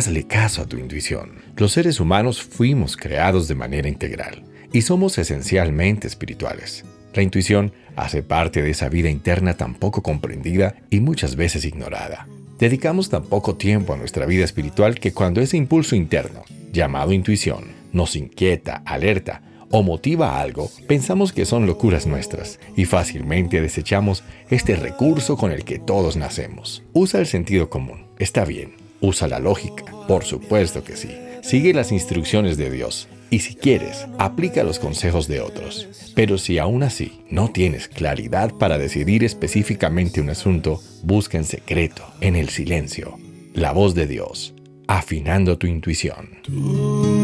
hazle caso a tu intuición. Los seres humanos fuimos creados de manera integral y somos esencialmente espirituales. La intuición hace parte de esa vida interna tan poco comprendida y muchas veces ignorada. Dedicamos tan poco tiempo a nuestra vida espiritual que cuando ese impulso interno, llamado intuición, nos inquieta, alerta o motiva algo, pensamos que son locuras nuestras y fácilmente desechamos este recurso con el que todos nacemos. Usa el sentido común, está bien. Usa la lógica, por supuesto que sí. Sigue las instrucciones de Dios y si quieres, aplica los consejos de otros. Pero si aún así no tienes claridad para decidir específicamente un asunto, busca en secreto, en el silencio, la voz de Dios, afinando tu intuición.